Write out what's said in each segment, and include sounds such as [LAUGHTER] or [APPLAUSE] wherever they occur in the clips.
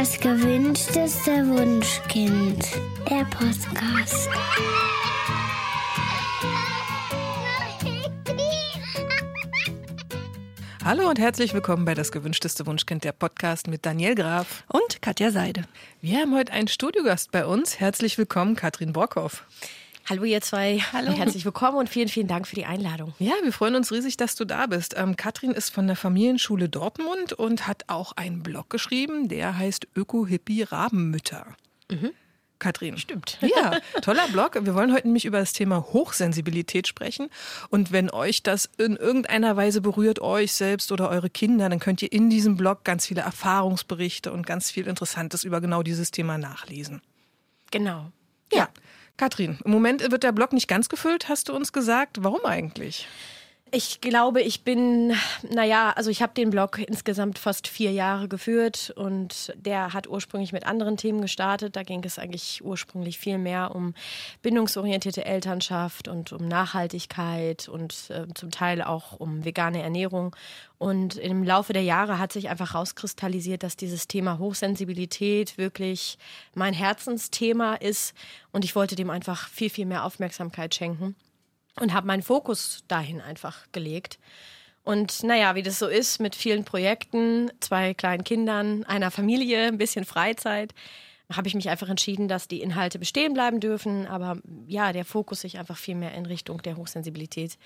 Das gewünschteste Wunschkind. Der Podcast. Hallo und herzlich willkommen bei Das gewünschteste Wunschkind, der Podcast mit Daniel Graf. Und Katja Seide. Wir haben heute einen Studiogast bei uns. Herzlich willkommen, Katrin Borkhoff. Hallo ihr zwei, hallo. Herzlich willkommen und vielen, vielen Dank für die Einladung. Ja, wir freuen uns riesig, dass du da bist. Ähm, Katrin ist von der Familienschule Dortmund und hat auch einen Blog geschrieben, der heißt Öko-Hippie Rabenmütter. Mhm. Katrin. Stimmt. Ja, toller Blog. Wir wollen heute nämlich über das Thema Hochsensibilität sprechen. Und wenn euch das in irgendeiner Weise berührt, euch selbst oder eure Kinder, dann könnt ihr in diesem Blog ganz viele Erfahrungsberichte und ganz viel Interessantes über genau dieses Thema nachlesen. Genau. Ja. ja. Katrin, im Moment wird der Blog nicht ganz gefüllt, hast du uns gesagt. Warum eigentlich? Ich glaube, ich bin, naja, also ich habe den Blog insgesamt fast vier Jahre geführt und der hat ursprünglich mit anderen Themen gestartet. Da ging es eigentlich ursprünglich viel mehr um bindungsorientierte Elternschaft und um Nachhaltigkeit und äh, zum Teil auch um vegane Ernährung. Und im Laufe der Jahre hat sich einfach rauskristallisiert, dass dieses Thema Hochsensibilität wirklich mein Herzensthema ist und ich wollte dem einfach viel, viel mehr Aufmerksamkeit schenken und habe meinen Fokus dahin einfach gelegt. Und naja, wie das so ist mit vielen Projekten, zwei kleinen Kindern, einer Familie, ein bisschen Freizeit, habe ich mich einfach entschieden, dass die Inhalte bestehen bleiben dürfen, aber ja, der Fokus sich einfach viel mehr in Richtung der Hochsensibilität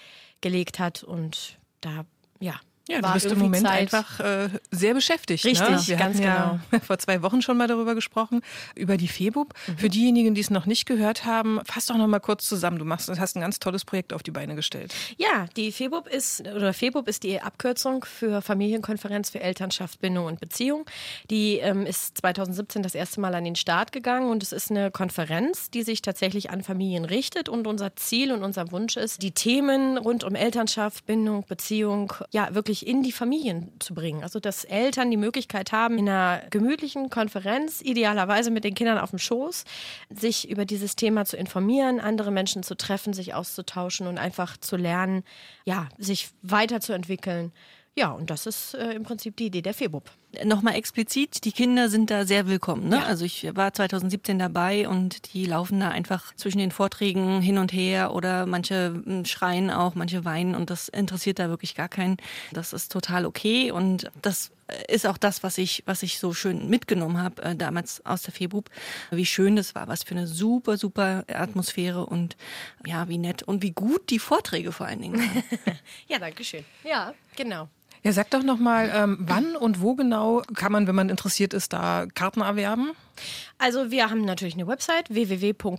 gelegt hat und da, ja, ja, du bist im Moment Zeit. einfach äh, sehr beschäftigt. Ne? Richtig, ne? Wir ganz genau. Ja [LAUGHS] vor zwei Wochen schon mal darüber gesprochen, über die FEBUB. Mhm. Für diejenigen, die es noch nicht gehört haben, fass doch noch mal kurz zusammen. Du machst, hast ein ganz tolles Projekt auf die Beine gestellt. Ja, die FEBUB ist, oder FEBUB ist die Abkürzung für Familienkonferenz für Elternschaft, Bindung und Beziehung. Die ähm, ist 2017 das erste Mal an den Start gegangen und es ist eine Konferenz, die sich tatsächlich an Familien richtet und unser Ziel und unser Wunsch ist, die Themen rund um Elternschaft, Bindung, Beziehung, ja, wirklich in die Familien Familien zu bringen. Also, dass Eltern die Möglichkeit haben, in einer gemütlichen Konferenz, idealerweise mit den Kindern auf dem Schoß, sich über dieses Thema zu informieren, andere Menschen zu treffen, sich auszutauschen und einfach zu lernen, ja, sich weiterzuentwickeln. Ja, und das ist äh, im Prinzip die Idee der FEBUB. Nochmal explizit, die Kinder sind da sehr willkommen. Ne? Ja. Also ich war 2017 dabei und die laufen da einfach zwischen den Vorträgen hin und her oder manche hm, schreien auch, manche weinen und das interessiert da wirklich gar keinen. Das ist total okay und das ist auch das, was ich, was ich so schön mitgenommen habe äh, damals aus der FEBUB, wie schön das war, was für eine super, super Atmosphäre und ja, wie nett und wie gut die Vorträge vor allen Dingen waren. [LAUGHS] ja, danke schön. Ja, genau. Ja, sag doch nochmal, ähm, wann und wo genau kann man, wenn man interessiert ist, da Karten erwerben? Also wir haben natürlich eine Website www.febub.de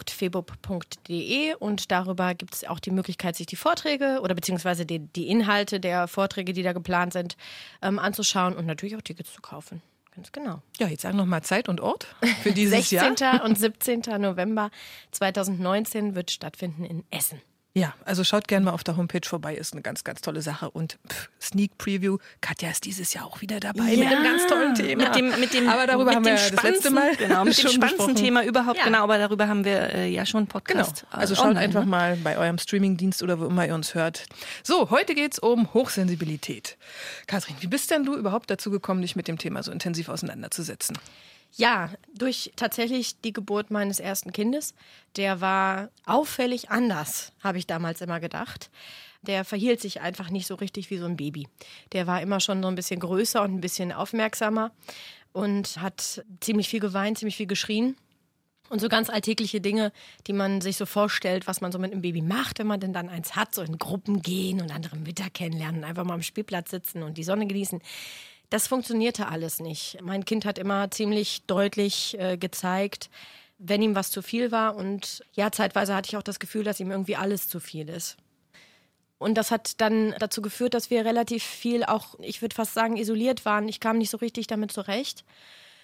und darüber gibt es auch die Möglichkeit, sich die Vorträge oder beziehungsweise die, die Inhalte der Vorträge, die da geplant sind, ähm, anzuschauen und natürlich auch Tickets zu kaufen. Ganz genau. Ja, jetzt sagen nochmal Zeit und Ort für dieses 16. [LAUGHS] Jahr. und 17. November 2019 wird stattfinden in Essen. Ja, also schaut gerne mal auf der Homepage vorbei, ist eine ganz, ganz tolle Sache. Und pff, Sneak Preview, Katja ist dieses Jahr auch wieder dabei ja, mit einem ganz tollen Thema. Mit dem, mit dem, aber darüber haben wir das letzte Mal genau, mit [LAUGHS] dem spannendsten Thema überhaupt, ja. genau, aber darüber haben wir äh, ja schon Podcast. Genau. Also äh, schaut online, einfach ne? mal bei eurem Streamingdienst oder wo immer ihr uns hört. So, heute geht es um Hochsensibilität. Kathrin, wie bist denn du überhaupt dazu gekommen, dich mit dem Thema so intensiv auseinanderzusetzen? Ja, durch tatsächlich die Geburt meines ersten Kindes. Der war auffällig anders, habe ich damals immer gedacht. Der verhielt sich einfach nicht so richtig wie so ein Baby. Der war immer schon so ein bisschen größer und ein bisschen aufmerksamer und hat ziemlich viel geweint, ziemlich viel geschrien. Und so ganz alltägliche Dinge, die man sich so vorstellt, was man so mit einem Baby macht, wenn man denn dann eins hat, so in Gruppen gehen und andere Mütter kennenlernen, einfach mal am Spielplatz sitzen und die Sonne genießen. Das funktionierte alles nicht. Mein Kind hat immer ziemlich deutlich äh, gezeigt, wenn ihm was zu viel war. Und ja, zeitweise hatte ich auch das Gefühl, dass ihm irgendwie alles zu viel ist. Und das hat dann dazu geführt, dass wir relativ viel auch, ich würde fast sagen, isoliert waren. Ich kam nicht so richtig damit zurecht.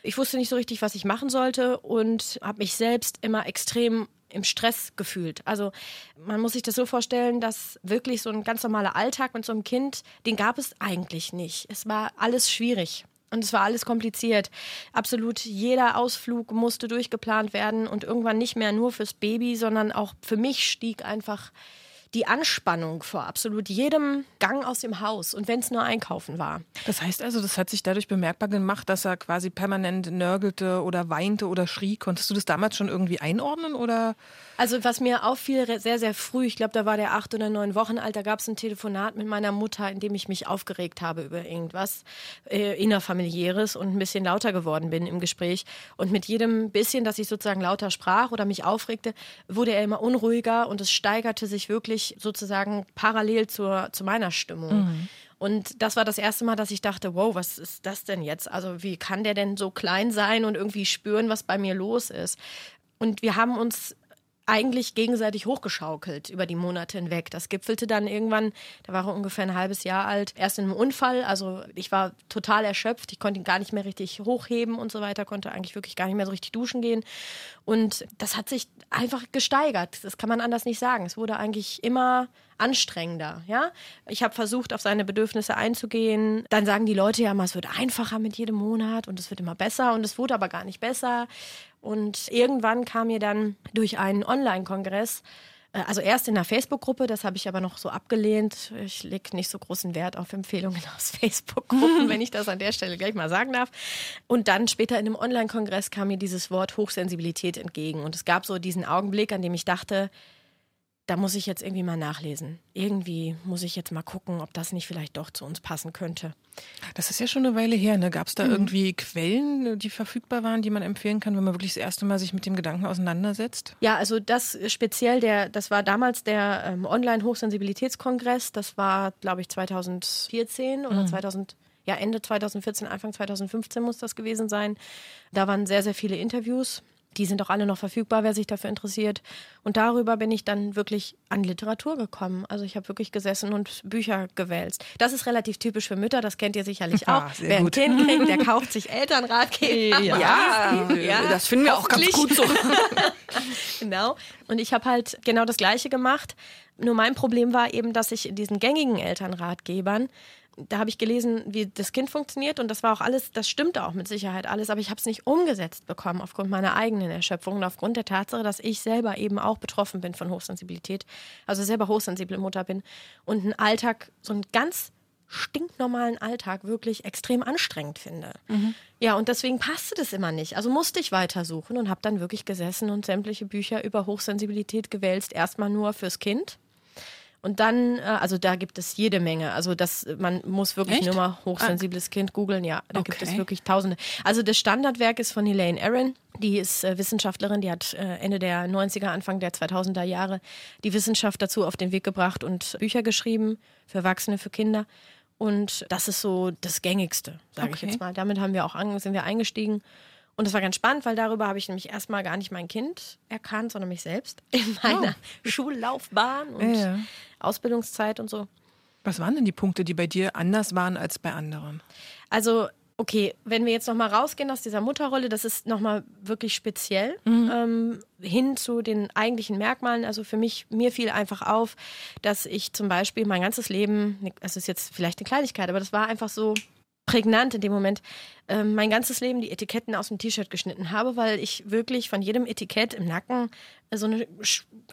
Ich wusste nicht so richtig, was ich machen sollte und habe mich selbst immer extrem im Stress gefühlt. Also man muss sich das so vorstellen, dass wirklich so ein ganz normaler Alltag mit so einem Kind, den gab es eigentlich nicht. Es war alles schwierig. Und es war alles kompliziert. Absolut jeder Ausflug musste durchgeplant werden und irgendwann nicht mehr nur fürs Baby, sondern auch für mich stieg einfach die Anspannung vor absolut jedem Gang aus dem Haus und wenn es nur einkaufen war. Das heißt also, das hat sich dadurch bemerkbar gemacht, dass er quasi permanent nörgelte oder weinte oder schrie. Konntest du das damals schon irgendwie einordnen oder? Also was mir auffiel sehr, sehr früh, ich glaube, da war der acht oder neun Wochen alt, da gab es ein Telefonat mit meiner Mutter, in dem ich mich aufgeregt habe über irgendwas äh, innerfamiliäres und ein bisschen lauter geworden bin im Gespräch. Und mit jedem bisschen, dass ich sozusagen lauter sprach oder mich aufregte, wurde er immer unruhiger und es steigerte sich wirklich sozusagen parallel zur, zu meiner Stimmung. Mhm. Und das war das erste Mal, dass ich dachte, wow, was ist das denn jetzt? Also wie kann der denn so klein sein und irgendwie spüren, was bei mir los ist? Und wir haben uns eigentlich gegenseitig hochgeschaukelt über die Monate hinweg. Das gipfelte dann irgendwann, da war er ungefähr ein halbes Jahr alt, erst in einem Unfall. Also ich war total erschöpft, ich konnte ihn gar nicht mehr richtig hochheben und so weiter, konnte eigentlich wirklich gar nicht mehr so richtig duschen gehen. Und das hat sich einfach gesteigert. Das kann man anders nicht sagen. Es wurde eigentlich immer anstrengender. Ja? Ich habe versucht, auf seine Bedürfnisse einzugehen. Dann sagen die Leute ja immer, es wird einfacher mit jedem Monat und es wird immer besser und es wurde aber gar nicht besser. Und irgendwann kam mir dann durch einen Online-Kongress äh, also erst in der Facebook-Gruppe, das habe ich aber noch so abgelehnt. Ich lege nicht so großen Wert auf Empfehlungen aus [LAUGHS] Facebook-Gruppen, wenn ich das an der Stelle gleich mal sagen darf. Und dann später in einem Online-Kongress kam mir dieses Wort Hochsensibilität entgegen. Und es gab so diesen Augenblick, an dem ich dachte, da muss ich jetzt irgendwie mal nachlesen. Irgendwie muss ich jetzt mal gucken, ob das nicht vielleicht doch zu uns passen könnte. Das ist ja schon eine Weile her. Ne? Gab es da mhm. irgendwie Quellen, die verfügbar waren, die man empfehlen kann, wenn man wirklich das erste Mal sich mit dem Gedanken auseinandersetzt? Ja, also das speziell, der, das war damals der ähm, Online-Hochsensibilitätskongress. Das war, glaube ich, 2014 oder mhm. 2000 ja, Ende 2014, Anfang 2015 muss das gewesen sein. Da waren sehr, sehr viele Interviews die sind auch alle noch verfügbar, wer sich dafür interessiert. Und darüber bin ich dann wirklich an Literatur gekommen. Also ich habe wirklich gesessen und Bücher gewälzt. Das ist relativ typisch für Mütter, das kennt ihr sicherlich [LAUGHS] auch. Ah, wer gut. ein Kind kriegt, der [LAUGHS] kauft sich Elternratgeber. Ja, [LAUGHS] ja, ja, das finden wir auch ganz gut so. genau. Und ich habe halt genau das Gleiche gemacht. Nur mein Problem war eben, dass ich in diesen gängigen Elternratgebern da habe ich gelesen, wie das Kind funktioniert und das war auch alles, das stimmte auch mit Sicherheit alles, aber ich habe es nicht umgesetzt bekommen aufgrund meiner eigenen Erschöpfung und aufgrund der Tatsache, dass ich selber eben auch betroffen bin von Hochsensibilität, also selber hochsensible Mutter bin und einen Alltag, so einen ganz stinknormalen Alltag wirklich extrem anstrengend finde. Mhm. Ja, und deswegen passte das immer nicht. Also musste ich weitersuchen und habe dann wirklich gesessen und sämtliche Bücher über Hochsensibilität gewälzt, erstmal nur fürs Kind und dann, äh, also da gibt es jede Menge. Also das, man muss wirklich Echt? nur mal hochsensibles ah. Kind googeln. Ja, da okay. gibt es wirklich Tausende. Also das Standardwerk ist von Elaine Aaron. Die ist äh, Wissenschaftlerin, die hat äh, Ende der 90er, Anfang der 2000er Jahre die Wissenschaft dazu auf den Weg gebracht und Bücher geschrieben für Erwachsene, für Kinder. Und das ist so das Gängigste, sage okay. ich jetzt mal. Damit haben wir auch an, sind wir eingestiegen. Und das war ganz spannend, weil darüber habe ich nämlich erstmal gar nicht mein Kind erkannt, sondern mich selbst [LAUGHS] in meiner oh. [LAUGHS] Schullaufbahn und ja. Ausbildungszeit und so. Was waren denn die Punkte, die bei dir anders waren als bei anderen? Also okay, wenn wir jetzt nochmal rausgehen aus dieser Mutterrolle, das ist nochmal wirklich speziell mhm. ähm, hin zu den eigentlichen Merkmalen. Also für mich, mir fiel einfach auf, dass ich zum Beispiel mein ganzes Leben, es ist jetzt vielleicht eine Kleinigkeit, aber das war einfach so prägnant in dem Moment, äh, mein ganzes Leben die Etiketten aus dem T-Shirt geschnitten habe, weil ich wirklich von jedem Etikett im Nacken so eine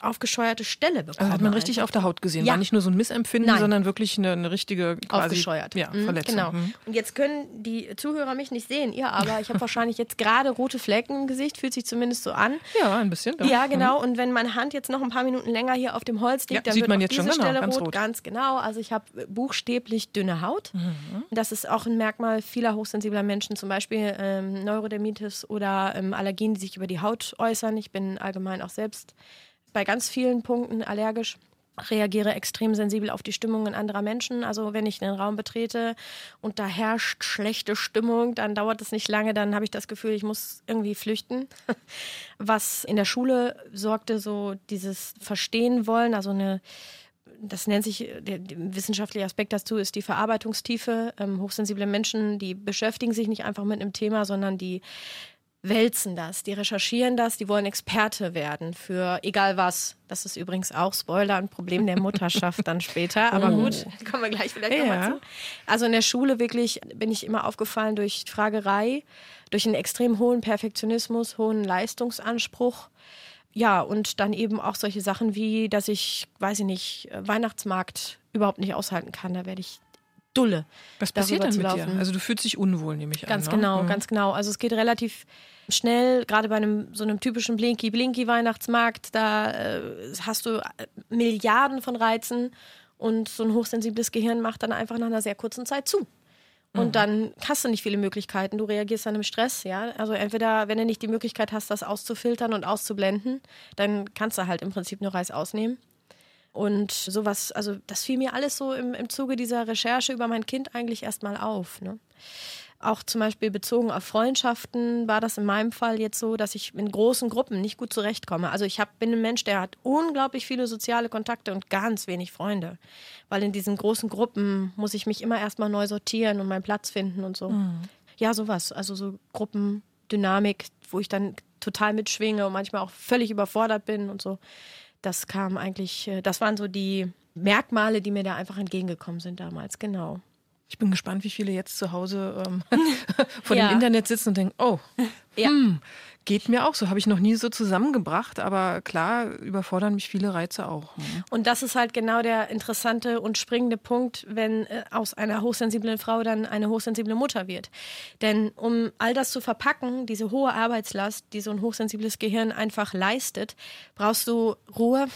aufgescheuerte Stelle bekommen. Also hat man richtig auf der Haut gesehen. Ja. War nicht nur so ein Missempfinden, Nein. sondern wirklich eine, eine richtige quasi, Aufgescheuert. Ja, mhm, Verletzung. Genau. Mhm. Und jetzt können die Zuhörer mich nicht sehen, ihr aber. Ich habe [LAUGHS] wahrscheinlich jetzt gerade rote Flecken im Gesicht, fühlt sich zumindest so an. Ja, ein bisschen. Doch. Ja, genau. Mhm. Und wenn meine Hand jetzt noch ein paar Minuten länger hier auf dem Holz liegt, ja, dann sieht wird man jetzt diese schon genau, Stelle ganz rot. rot. Ganz genau. Also ich habe buchstäblich dünne Haut. Mhm. Das ist auch ein Merkmal vieler hochsensibler Menschen, zum Beispiel ähm, Neurodermitis oder ähm, Allergien, die sich über die Haut äußern. Ich bin allgemein auch selbst bei ganz vielen Punkten allergisch reagiere extrem sensibel auf die Stimmungen anderer Menschen. Also wenn ich einen Raum betrete und da herrscht schlechte Stimmung, dann dauert es nicht lange, dann habe ich das Gefühl, ich muss irgendwie flüchten. [LAUGHS] Was in der Schule sorgte, so dieses Verstehen wollen, also eine das nennt sich, der, der, wissenschaftliche Aspekt dazu ist die Verarbeitungstiefe. Ähm, hochsensible Menschen, die beschäftigen sich nicht einfach mit einem Thema, sondern die wälzen das, die recherchieren das, die wollen Experte werden für egal was. Das ist übrigens auch Spoiler, ein Problem der Mutterschaft dann später. [LAUGHS] Aber oh. gut, kommen wir gleich vielleicht ja. nochmal zu. Also in der Schule wirklich bin ich immer aufgefallen durch Fragerei, durch einen extrem hohen Perfektionismus, hohen Leistungsanspruch Ja, und dann eben auch solche Sachen wie, dass ich, weiß ich nicht, Weihnachtsmarkt überhaupt nicht aushalten kann. Da werde ich dulle. Was passiert dann mit dir? Also du fühlst dich unwohl, nehme ich ganz an. Ganz ne? genau, mhm. ganz genau. Also es geht relativ schnell, gerade bei einem so einem typischen Blinky-Blinky-Weihnachtsmarkt, da äh, hast du äh, Milliarden von Reizen und so ein hochsensibles Gehirn macht dann einfach nach einer sehr kurzen Zeit zu. Und mhm. dann hast du nicht viele Möglichkeiten. Du reagierst dann im Stress, ja. Also entweder, wenn du nicht die Möglichkeit hast, das auszufiltern und auszublenden, dann kannst du halt im Prinzip nur Reis ausnehmen. Und sowas, also das fiel mir alles so im, im Zuge dieser Recherche über mein Kind eigentlich erstmal auf. Ne? Auch zum Beispiel bezogen auf Freundschaften war das in meinem Fall jetzt so, dass ich in großen Gruppen nicht gut zurechtkomme. Also ich hab, bin ein Mensch, der hat unglaublich viele soziale Kontakte und ganz wenig Freunde. Weil in diesen großen Gruppen muss ich mich immer erstmal neu sortieren und meinen Platz finden und so. Mhm. Ja, sowas. Also so Gruppendynamik, wo ich dann total mitschwinge und manchmal auch völlig überfordert bin und so. Das kam eigentlich, äh, das waren so die Merkmale, die mir da einfach entgegengekommen sind damals, genau. Ich bin gespannt, wie viele jetzt zu Hause ähm, [LAUGHS] vor ja. dem Internet sitzen und denken, oh, ja. hm, geht mir auch so. Habe ich noch nie so zusammengebracht, aber klar überfordern mich viele Reize auch. Hm. Und das ist halt genau der interessante und springende Punkt, wenn äh, aus einer hochsensiblen Frau dann eine hochsensible Mutter wird. Denn um all das zu verpacken, diese hohe Arbeitslast, die so ein hochsensibles Gehirn einfach leistet, brauchst du Ruhe,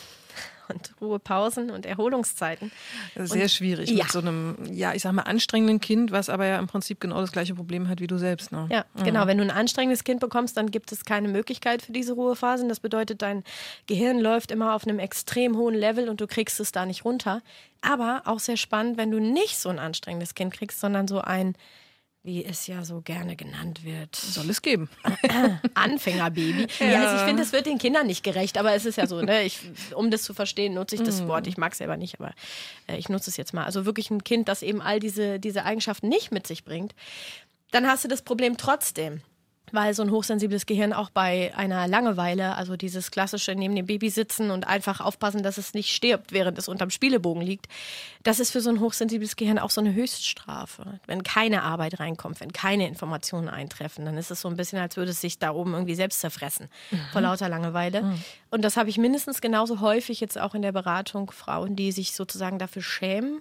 und Ruhepausen und Erholungszeiten. Sehr und, schwierig ja. mit so einem, ja, ich sag mal, anstrengenden Kind, was aber ja im Prinzip genau das gleiche Problem hat wie du selbst. Ne? Ja, mhm. genau. Wenn du ein anstrengendes Kind bekommst, dann gibt es keine Möglichkeit für diese Ruhephasen. Das bedeutet, dein Gehirn läuft immer auf einem extrem hohen Level und du kriegst es da nicht runter. Aber auch sehr spannend, wenn du nicht so ein anstrengendes Kind kriegst, sondern so ein wie es ja so gerne genannt wird. Soll es geben. [CLEARS THROAT] Anfängerbaby. Ja, ja also ich finde, es wird den Kindern nicht gerecht, aber es ist ja so, ne? ich, um das zu verstehen, nutze ich das mm. Wort. Ich mag es selber nicht, aber äh, ich nutze es jetzt mal. Also wirklich ein Kind, das eben all diese, diese Eigenschaften nicht mit sich bringt, dann hast du das Problem trotzdem weil so ein hochsensibles Gehirn auch bei einer Langeweile, also dieses klassische neben dem Baby sitzen und einfach aufpassen, dass es nicht stirbt, während es unterm Spielebogen liegt, das ist für so ein hochsensibles Gehirn auch so eine Höchststrafe. Wenn keine Arbeit reinkommt, wenn keine Informationen eintreffen, dann ist es so ein bisschen, als würde es sich da oben irgendwie selbst zerfressen mhm. vor lauter Langeweile. Mhm. Und das habe ich mindestens genauso häufig jetzt auch in der Beratung Frauen, die sich sozusagen dafür schämen,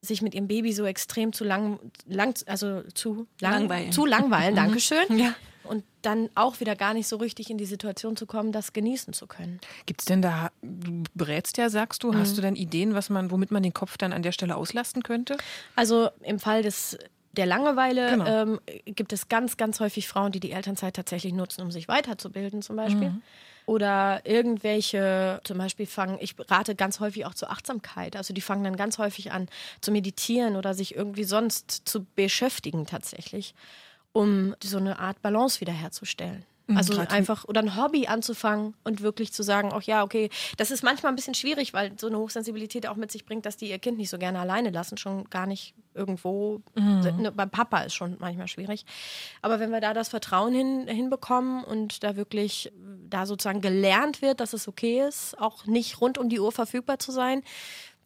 sich mit ihrem Baby so extrem zu lang, lang also zu lang, langweilen, zu langweilen, mhm. Dankeschön. Ja. Und dann auch wieder gar nicht so richtig in die Situation zu kommen, das genießen zu können. Gibt es denn da, du berätst ja, sagst du, mhm. hast du denn Ideen, was man, womit man den Kopf dann an der Stelle auslasten könnte? Also im Fall des der Langeweile genau. ähm, gibt es ganz, ganz häufig Frauen, die die Elternzeit tatsächlich nutzen, um sich weiterzubilden zum Beispiel. Mhm oder irgendwelche, zum Beispiel fangen, ich rate ganz häufig auch zur Achtsamkeit. Also die fangen dann ganz häufig an zu meditieren oder sich irgendwie sonst zu beschäftigen tatsächlich, um so eine Art Balance wiederherzustellen. Mhm, also Grad einfach oder ein Hobby anzufangen und wirklich zu sagen, auch ja, okay, das ist manchmal ein bisschen schwierig, weil so eine Hochsensibilität auch mit sich bringt, dass die ihr Kind nicht so gerne alleine lassen, schon gar nicht irgendwo. Mhm. Ne, beim Papa ist schon manchmal schwierig. Aber wenn wir da das Vertrauen hin, hinbekommen und da wirklich da sozusagen gelernt wird, dass es okay ist, auch nicht rund um die Uhr verfügbar zu sein,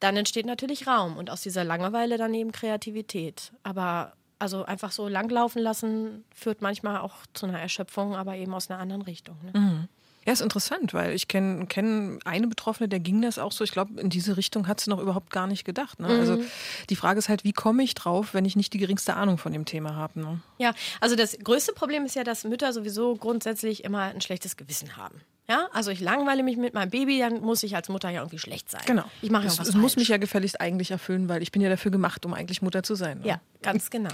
dann entsteht natürlich Raum und aus dieser Langeweile dann eben Kreativität. Aber also einfach so langlaufen lassen führt manchmal auch zu einer Erschöpfung, aber eben aus einer anderen Richtung. Ne? Mhm. Ja, ist interessant, weil ich kenne kenn eine Betroffene, der ging das auch so. Ich glaube, in diese Richtung hat sie noch überhaupt gar nicht gedacht. Ne? Also mhm. Also die Frage ist halt, wie komme ich drauf, wenn ich nicht die geringste Ahnung von dem Thema habe? Ne? Ja, also das größte Problem ist ja, dass Mütter sowieso grundsätzlich immer ein schlechtes Gewissen haben. Ja, also ich langweile mich mit meinem Baby, dann muss ich als Mutter ja irgendwie schlecht sein. Genau. Ich mache ja was Es muss mich ja gefälligst eigentlich erfüllen, weil ich bin ja dafür gemacht, um eigentlich Mutter zu sein. Ne? Ja, ganz genau.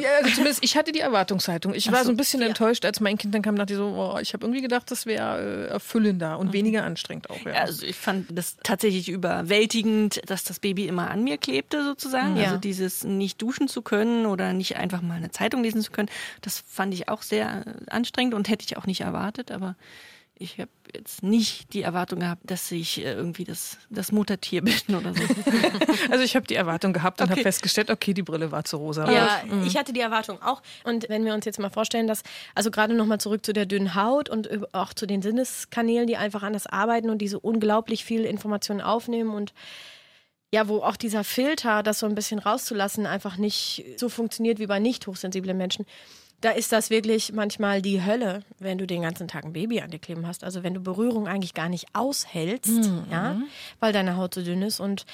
ja, also zumindest ich hatte die Erwartungshaltung. Ich war so, ein bisschen ja. enttäuscht, als mein Kind dann kam, dachte ich so, oh, ich habe irgendwie gedacht, das wäre äh, erfüllender und mhm. weniger anstrengend auch. Ja. Also ich fand das tatsächlich überwältigend, dass das Baby immer an mir klebte sozusagen. Ja. Also dieses nicht duschen zu können oder nicht einfach mal eine Zeitung lesen zu können, das fand ich auch sehr anstrengend und hätte ich auch nicht erwartet, aber ich habe jetzt nicht die Erwartung gehabt, dass ich äh, irgendwie das, das Muttertier [LAUGHS] bin oder so. [LAUGHS] also ich habe die Erwartung gehabt und okay. habe festgestellt, okay, die Brille war zu rosa. Ja, mhm. ich hatte die Erwartung auch. Und wenn wir uns jetzt mal vorstellen, dass, also gerade nochmal zurück zu der dünnen Haut und auch zu den Sinneskanälen, die einfach anders arbeiten und diese unglaublich viel Informationen aufnehmen und ja, wo auch dieser Filter, das so ein bisschen rauszulassen, einfach nicht so funktioniert wie bei nicht hochsensiblen Menschen da ist das wirklich manchmal die Hölle, wenn du den ganzen Tag ein Baby an dir kleben hast. Also wenn du Berührung eigentlich gar nicht aushältst, mhm. ja, weil deine Haut so dünn ist. Und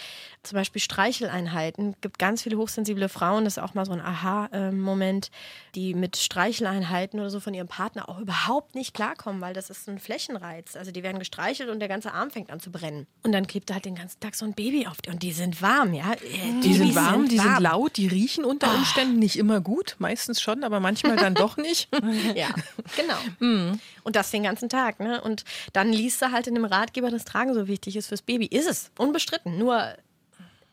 zum Beispiel Streicheleinheiten. gibt ganz viele hochsensible Frauen, das ist auch mal so ein Aha-Moment, die mit Streicheleinheiten oder so von ihrem Partner auch überhaupt nicht klarkommen, weil das ist ein Flächenreiz. Also die werden gestreichelt und der ganze Arm fängt an zu brennen. Und dann klebt da halt den ganzen Tag so ein Baby auf. Und die sind warm, ja. Die, die sind warm, sind die warm. sind laut, die riechen unter ah. Umständen oh. nicht immer gut, meistens schon, aber manchmal dann doch nicht. [LAUGHS] ja, genau. Mhm. Und das den ganzen Tag. Ne? Und dann liest du halt in dem Ratgeber, dass Tragen so wichtig ist fürs Baby. Ist es, unbestritten. Nur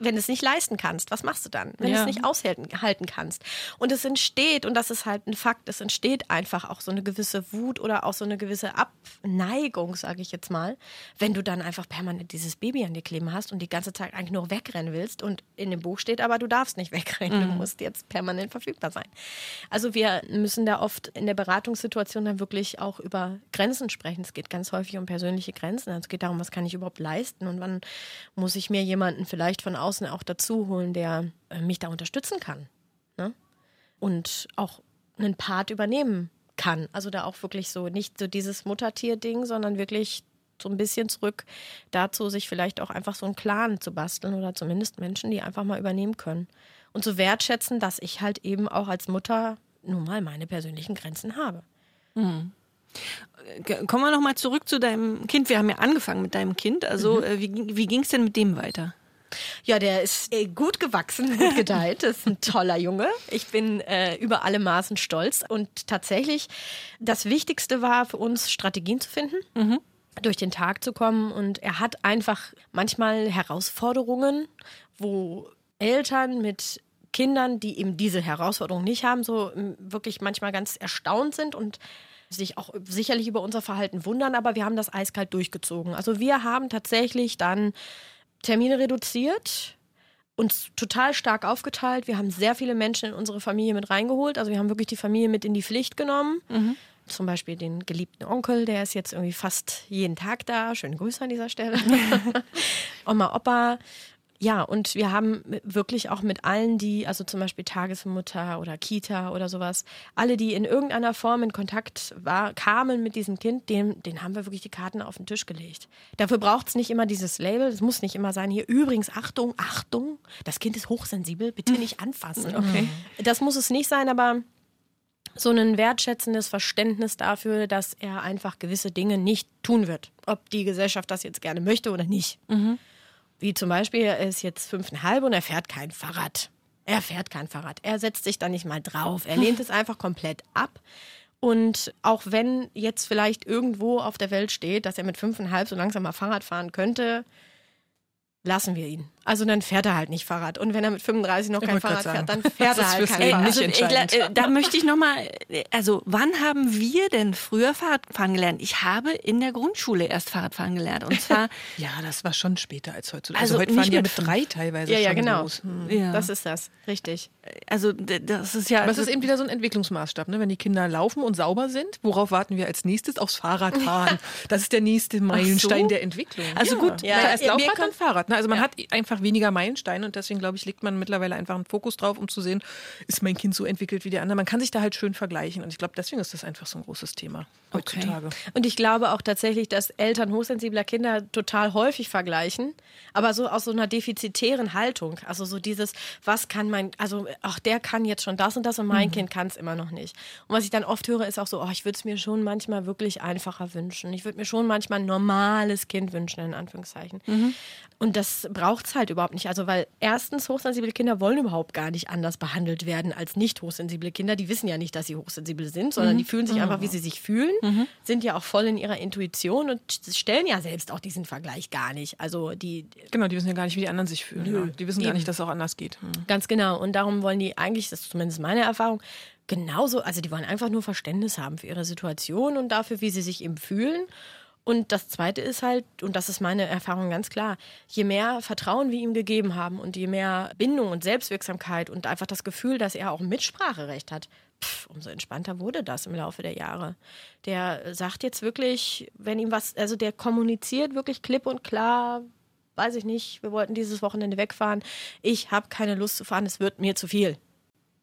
wenn du es nicht leisten kannst, was machst du dann? Wenn ja. du es nicht aushalten kannst. Und es entsteht, und das ist halt ein Fakt, es entsteht einfach auch so eine gewisse Wut oder auch so eine gewisse Abneigung, sage ich jetzt mal, wenn du dann einfach permanent dieses Baby an dir kleben hast und die ganze Zeit eigentlich nur wegrennen willst und in dem Buch steht, aber du darfst nicht wegrennen, mhm. du musst jetzt permanent verfügbar sein. Also wir müssen da oft in der Beratungssituation dann wirklich auch über Grenzen sprechen. Es geht ganz häufig um persönliche Grenzen. Also es geht darum, was kann ich überhaupt leisten und wann muss ich mir jemanden vielleicht von außen außen auch dazu holen, der äh, mich da unterstützen kann. Ne? Und auch einen Part übernehmen kann. Also da auch wirklich so nicht so dieses Muttertier-Ding, sondern wirklich so ein bisschen zurück dazu, sich vielleicht auch einfach so einen Clan zu basteln oder zumindest Menschen, die einfach mal übernehmen können. Und zu wertschätzen, dass ich halt eben auch als Mutter nun mal meine persönlichen Grenzen habe. Mhm. Kommen wir nochmal zurück zu deinem Kind. Wir haben ja angefangen mit deinem Kind. Also mhm. Äh, wie, wie ging es denn mit dem weiter? Ja, der ist äh, gut gewachsen, gut gedeiht. Das ist ein toller Junge. Ich bin äh, über alle Maßen stolz. Und tatsächlich, das Wichtigste war für uns, Strategien zu finden. Mhm durch den Tag zu kommen. Und er hat einfach manchmal Herausforderungen, wo Eltern mit Kindern, die eben diese Herausforderungen nicht haben, so wirklich manchmal ganz erstaunt sind und sich auch sicherlich über unser Verhalten wundern, aber wir haben das eiskalt durchgezogen. Also wir haben tatsächlich dann Termine reduziert, uns total stark aufgeteilt. Wir haben sehr viele Menschen in unsere Familie mit reingeholt. Also wir haben wirklich die Familie mit in die Pflicht genommen. Mhm. Zum Beispiel den geliebten Onkel, der ist jetzt irgendwie fast jeden Tag da. Schöne Grüße an dieser Stelle. [LAUGHS] Oma, Opa, ja, und wir haben wirklich auch mit allen, die, also zum Beispiel Tagesmutter oder Kita oder sowas, alle, die in irgendeiner Form in Kontakt war, kamen mit diesem Kind, den, den haben wir wirklich die Karten auf den Tisch gelegt. Dafür braucht es nicht immer dieses Label, es muss nicht immer sein, hier übrigens, Achtung, Achtung, das Kind ist hochsensibel, bitte nicht anfassen. Okay. Das muss es nicht sein, aber so ein wertschätzendes Verständnis dafür, dass er einfach gewisse Dinge nicht tun wird. Ob die Gesellschaft das jetzt gerne möchte oder nicht. Mhm. Wie zum Beispiel, er ist jetzt fünfeinhalb und er fährt kein Fahrrad. Er fährt kein Fahrrad. Er setzt sich da nicht mal drauf. Er lehnt [LAUGHS] es einfach komplett ab. Und auch wenn jetzt vielleicht irgendwo auf der Welt steht, dass er mit fünfeinhalb so langsam mal Fahrrad fahren könnte, lassen wir ihn. Also dann fährt er halt nicht Fahrrad. Und wenn er mit 35 noch kein Fahrrad fährt, dann fährt er halt kein Fahrrad. Also, ich, äh, da möchte ich nochmal, also wann haben wir denn früher Fahrradfahren gelernt? Ich habe in der Grundschule erst Fahrradfahren gelernt. Und zwar. [LAUGHS] ja, das war schon später als heutzutage. Also, also heute fahren die mit drei teilweise ja, ja, schon genau. los. Hm. Ja. Das ist das, richtig. Also das ist ja. Aber es ist eben wieder so ein Entwicklungsmaßstab, ne? Wenn die Kinder laufen und sauber sind, worauf warten wir als nächstes? Aufs Fahrradfahren. [LAUGHS] Das ist der nächste Meilenstein so? der Entwicklung. Also ja. gut, ja. erst Laufrad, dann Fahrrad. Ne? Also man hat einfach weniger Meilensteine Stein und deswegen, glaube ich, legt man mittlerweile einfach einen Fokus drauf, um zu sehen, ist mein Kind so entwickelt wie der andere. Man kann sich da halt schön vergleichen und ich glaube, deswegen ist das einfach so ein großes Thema heutzutage. Okay. Und ich glaube auch tatsächlich, dass Eltern hochsensibler Kinder total häufig vergleichen, aber so aus so einer defizitären Haltung. Also so dieses, was kann mein, also auch der kann jetzt schon das und das und mein mhm. Kind kann es immer noch nicht. Und was ich dann oft höre, ist auch so, oh, ich würde es mir schon manchmal wirklich einfacher wünschen. Ich würde mir schon manchmal ein normales Kind wünschen, in Anführungszeichen. Mhm. Und das braucht es halt überhaupt nicht. Also, weil erstens, hochsensible Kinder wollen überhaupt gar nicht anders behandelt werden als nicht hochsensible Kinder. Die wissen ja nicht, dass sie hochsensibel sind, sondern mhm. die fühlen sich mhm. einfach, wie sie sich fühlen, mhm. sind ja auch voll in ihrer Intuition und stellen ja selbst auch diesen Vergleich gar nicht. Also, die. Genau, die wissen ja gar nicht, wie die anderen sich fühlen. Nö, ja. Die wissen eben. gar nicht, dass es auch anders geht. Mhm. Ganz genau. Und darum wollen die eigentlich, das ist zumindest meine Erfahrung, genauso, also die wollen einfach nur Verständnis haben für ihre Situation und dafür, wie sie sich eben fühlen. Und das Zweite ist halt, und das ist meine Erfahrung ganz klar, je mehr Vertrauen wir ihm gegeben haben und je mehr Bindung und Selbstwirksamkeit und einfach das Gefühl, dass er auch Mitspracherecht hat, pff, umso entspannter wurde das im Laufe der Jahre. Der sagt jetzt wirklich, wenn ihm was, also der kommuniziert wirklich klipp und klar, weiß ich nicht, wir wollten dieses Wochenende wegfahren, ich habe keine Lust zu fahren, es wird mir zu viel.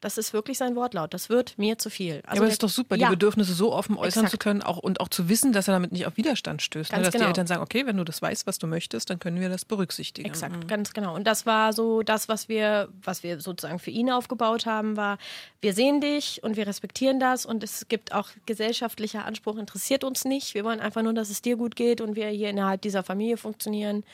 Das ist wirklich sein Wortlaut. Das wird mir zu viel. Also ja, aber das ist doch super, ja, die Bedürfnisse so offen äußern Exakt. zu können auch, und auch zu wissen, dass er damit nicht auf Widerstand stößt. Ne? Dass die genau. Eltern sagen, okay, wenn du das weißt, was du möchtest, dann können wir das berücksichtigen. Exakt, ganz genau. Und das war so das, was wir, was wir sozusagen für ihn aufgebaut haben, war, wir sehen dich und wir respektieren das und es gibt auch gesellschaftlicher Anspruch, interessiert uns nicht. Wir wollen einfach nur, dass es dir gut geht und wir hier innerhalb dieser Familie funktionieren.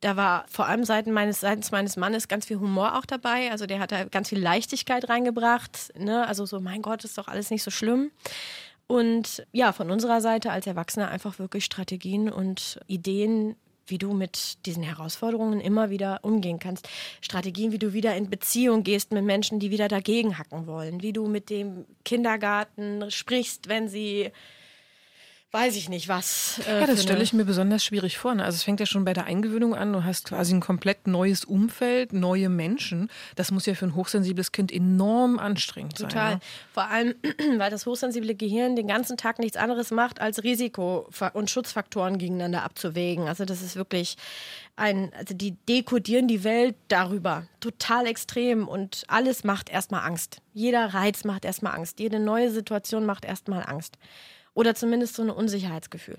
Da war vor allem seitens meines, seitens meines Mannes ganz viel Humor auch dabei. Also der hat da ganz viel Leichtigkeit reingebracht. Ne? Also so, mein Gott, ist doch alles nicht so schlimm. Und ja, von unserer Seite als Erwachsene einfach wirklich Strategien und Ideen, wie du mit diesen Herausforderungen immer wieder umgehen kannst. Strategien, wie du wieder in Beziehung gehst mit Menschen, die wieder dagegen hacken wollen. Wie du mit dem Kindergarten sprichst, wenn sie, weiß ich nicht was. äh, Ja, das stelle ich mir besonders schwierig vor. ne? Also es fängt ja schon bei der Eingewöhnung an. Du hast quasi ein komplett neues Umfeld, neue Menschen. Das muss ja für ein hochsensibles Kind enorm anstrengend Total. sein. ne? Vor allem, [CLEARS THROAT] weil das hochsensible Gehirn den ganzen Tag nichts anderes macht, als Risiko- und Schutzfaktoren gegeneinander abzuwägen. Also das ist wirklich ein, also die dekodieren die Welt darüber. Total extrem und alles macht erstmal Angst. Jeder Reiz macht erstmal Angst. Jede neue Situation macht erstmal Angst. Oder zumindest so ein Unsicherheitsgefühl.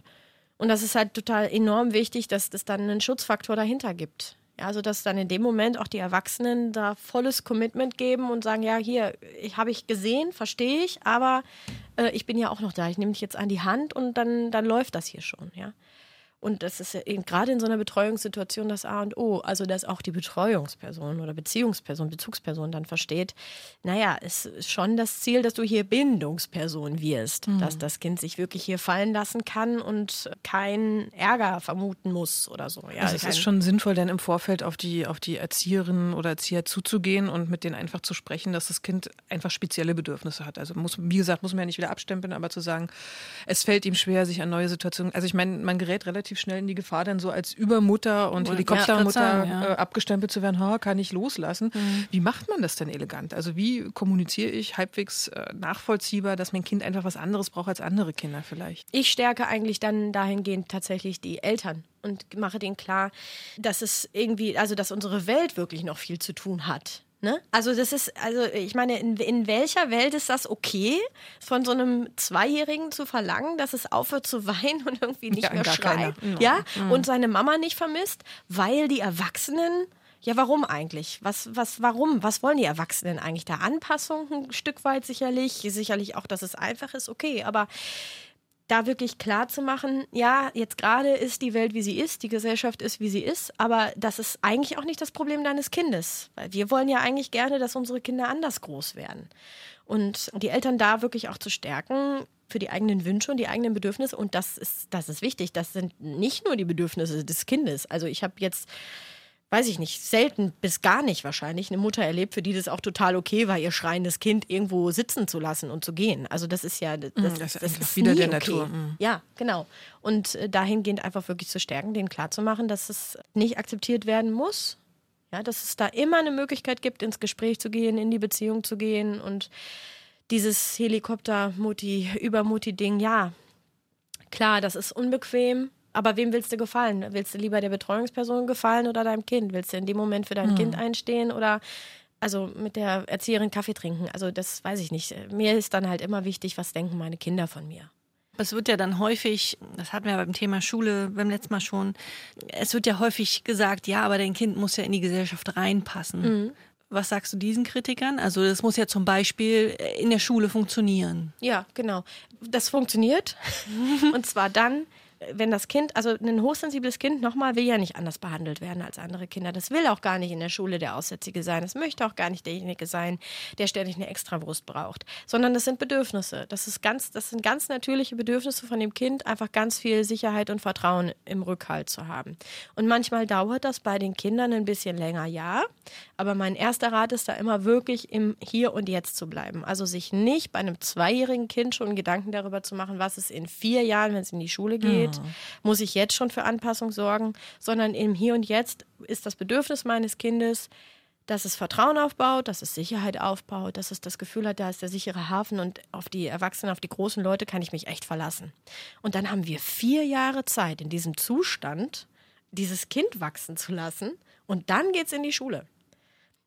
Und das ist halt total enorm wichtig, dass es dann einen Schutzfaktor dahinter gibt. Ja, also dass dann in dem Moment auch die Erwachsenen da volles Commitment geben und sagen, ja, hier, ich habe ich gesehen, verstehe ich, aber äh, ich bin ja auch noch da. Ich nehme dich jetzt an die Hand und dann, dann läuft das hier schon, ja. Und das ist ja eben gerade in so einer Betreuungssituation das A und O. Also, dass auch die Betreuungsperson oder Beziehungsperson, Bezugsperson dann versteht, naja, es ist schon das Ziel, dass du hier Bindungsperson wirst. Dass das Kind sich wirklich hier fallen lassen kann und keinen Ärger vermuten muss oder so. Ja, Also es ist schon sinnvoll, dann im Vorfeld auf die, auf die Erzieherinnen oder Erzieher zuzugehen und mit denen einfach zu sprechen, dass das Kind einfach spezielle Bedürfnisse hat. Also muss, wie gesagt, muss man ja nicht wieder abstempeln, aber zu sagen, es fällt ihm schwer, sich an neue Situationen. Also ich meine, man gerät relativ schnell in die Gefahr, dann so als Übermutter und Helikoptermutter ja. äh, abgestempelt zu werden, ha, kann ich loslassen. Mhm. Wie macht man das denn elegant? Also wie kommuniziere ich halbwegs äh, nachvollziehbar, dass mein Kind einfach was anderes braucht als andere Kinder vielleicht? Ich stärke eigentlich dann dahingehend tatsächlich die Eltern und mache denen klar, dass es irgendwie, also dass unsere Welt wirklich noch viel zu tun hat. Ne? Also das ist, also ich meine, in, in welcher Welt ist das okay, von so einem Zweijährigen zu verlangen, dass es aufhört zu weinen und irgendwie nicht Ja, mehr schreit, keiner. ja, und seine Mama nicht vermisst, weil die Erwachsenen ja, warum eigentlich? Was, was, warum? Was wollen die Erwachsenen eigentlich da? Anpassung ein Stück weit sicherlich, sicherlich auch, dass es einfach ist, okay, aber da wirklich klar zu machen, ja, jetzt gerade ist die Welt, wie sie ist, die Gesellschaft ist, wie sie ist, aber das ist eigentlich auch nicht das Problem deines Kindes. Weil wir wollen ja eigentlich gerne, dass unsere Kinder anders groß werden. Und die Eltern da wirklich auch zu stärken für die eigenen Wünsche und die eigenen Bedürfnisse. Und das ist, das ist wichtig. Das sind nicht nur die Bedürfnisse des Kindes. Also ich habe jetzt weiß ich nicht, selten bis gar nicht wahrscheinlich eine Mutter erlebt, für die das auch total okay war, ihr schreiendes Kind irgendwo sitzen zu lassen und zu gehen. Also das ist ja das, das ist einfach wieder nie der okay. Natur. Mm. Ja, genau. Und äh, dahingehend einfach wirklich zu stärken, denen klarzumachen, dass es nicht akzeptiert werden muss. Ja, dass es da immer eine Möglichkeit gibt, ins Gespräch zu gehen, in die Beziehung zu gehen und dieses Helikopter-Mutti-Übermutti-Ding, ja, klar, das ist unbequem, aber wem willst du gefallen? Willst du lieber der Betreuungsperson gefallen oder deinem Kind? Willst du in dem Moment für dein Kind einstehen oder also mit der Erzieherin Kaffee trinken? Also das weiß ich nicht. Mir ist dann halt immer wichtig, was denken meine Kinder von mir. Es wird ja dann häufig, das hatten wir beim Thema Schule beim letzten Mal schon, es wird ja häufig gesagt, ja, aber dein Kind muss ja in die Gesellschaft reinpassen. Was sagst du diesen Kritikern? Also das muss ja zum Beispiel in der Schule funktionieren. Ja, genau. Das funktioniert. [LAUGHS] Und zwar dann, wenn das Kind, also ein hochsensibles Kind, nochmal, will ja nicht anders behandelt werden als andere Kinder. Das will auch gar nicht in der Schule der Aussätzige sein. Das möchte auch gar nicht derjenige sein, der ständig eine Extrabrust braucht. Sondern das sind Bedürfnisse. Das, ist ganz, das sind ganz natürliche Bedürfnisse von dem Kind, einfach ganz viel Sicherheit und Vertrauen im Rückhalt zu haben. Und manchmal dauert das bei den Kindern ein bisschen länger, ja. Aber mein erster Rat ist da immer wirklich im Hier und Jetzt zu bleiben. Also sich nicht bei einem zweijährigen Kind schon Gedanken darüber zu machen, was es in vier Jahren, wenn es in die Schule geht, muss ich jetzt schon für Anpassung sorgen, sondern im Hier und Jetzt ist das Bedürfnis meines Kindes, dass es Vertrauen aufbaut, dass es Sicherheit aufbaut, dass es das Gefühl hat, da ist der sichere Hafen und auf die Erwachsenen, auf die großen Leute kann ich mich echt verlassen. Und dann haben wir vier Jahre Zeit in diesem Zustand, dieses Kind wachsen zu lassen und dann geht's in die Schule.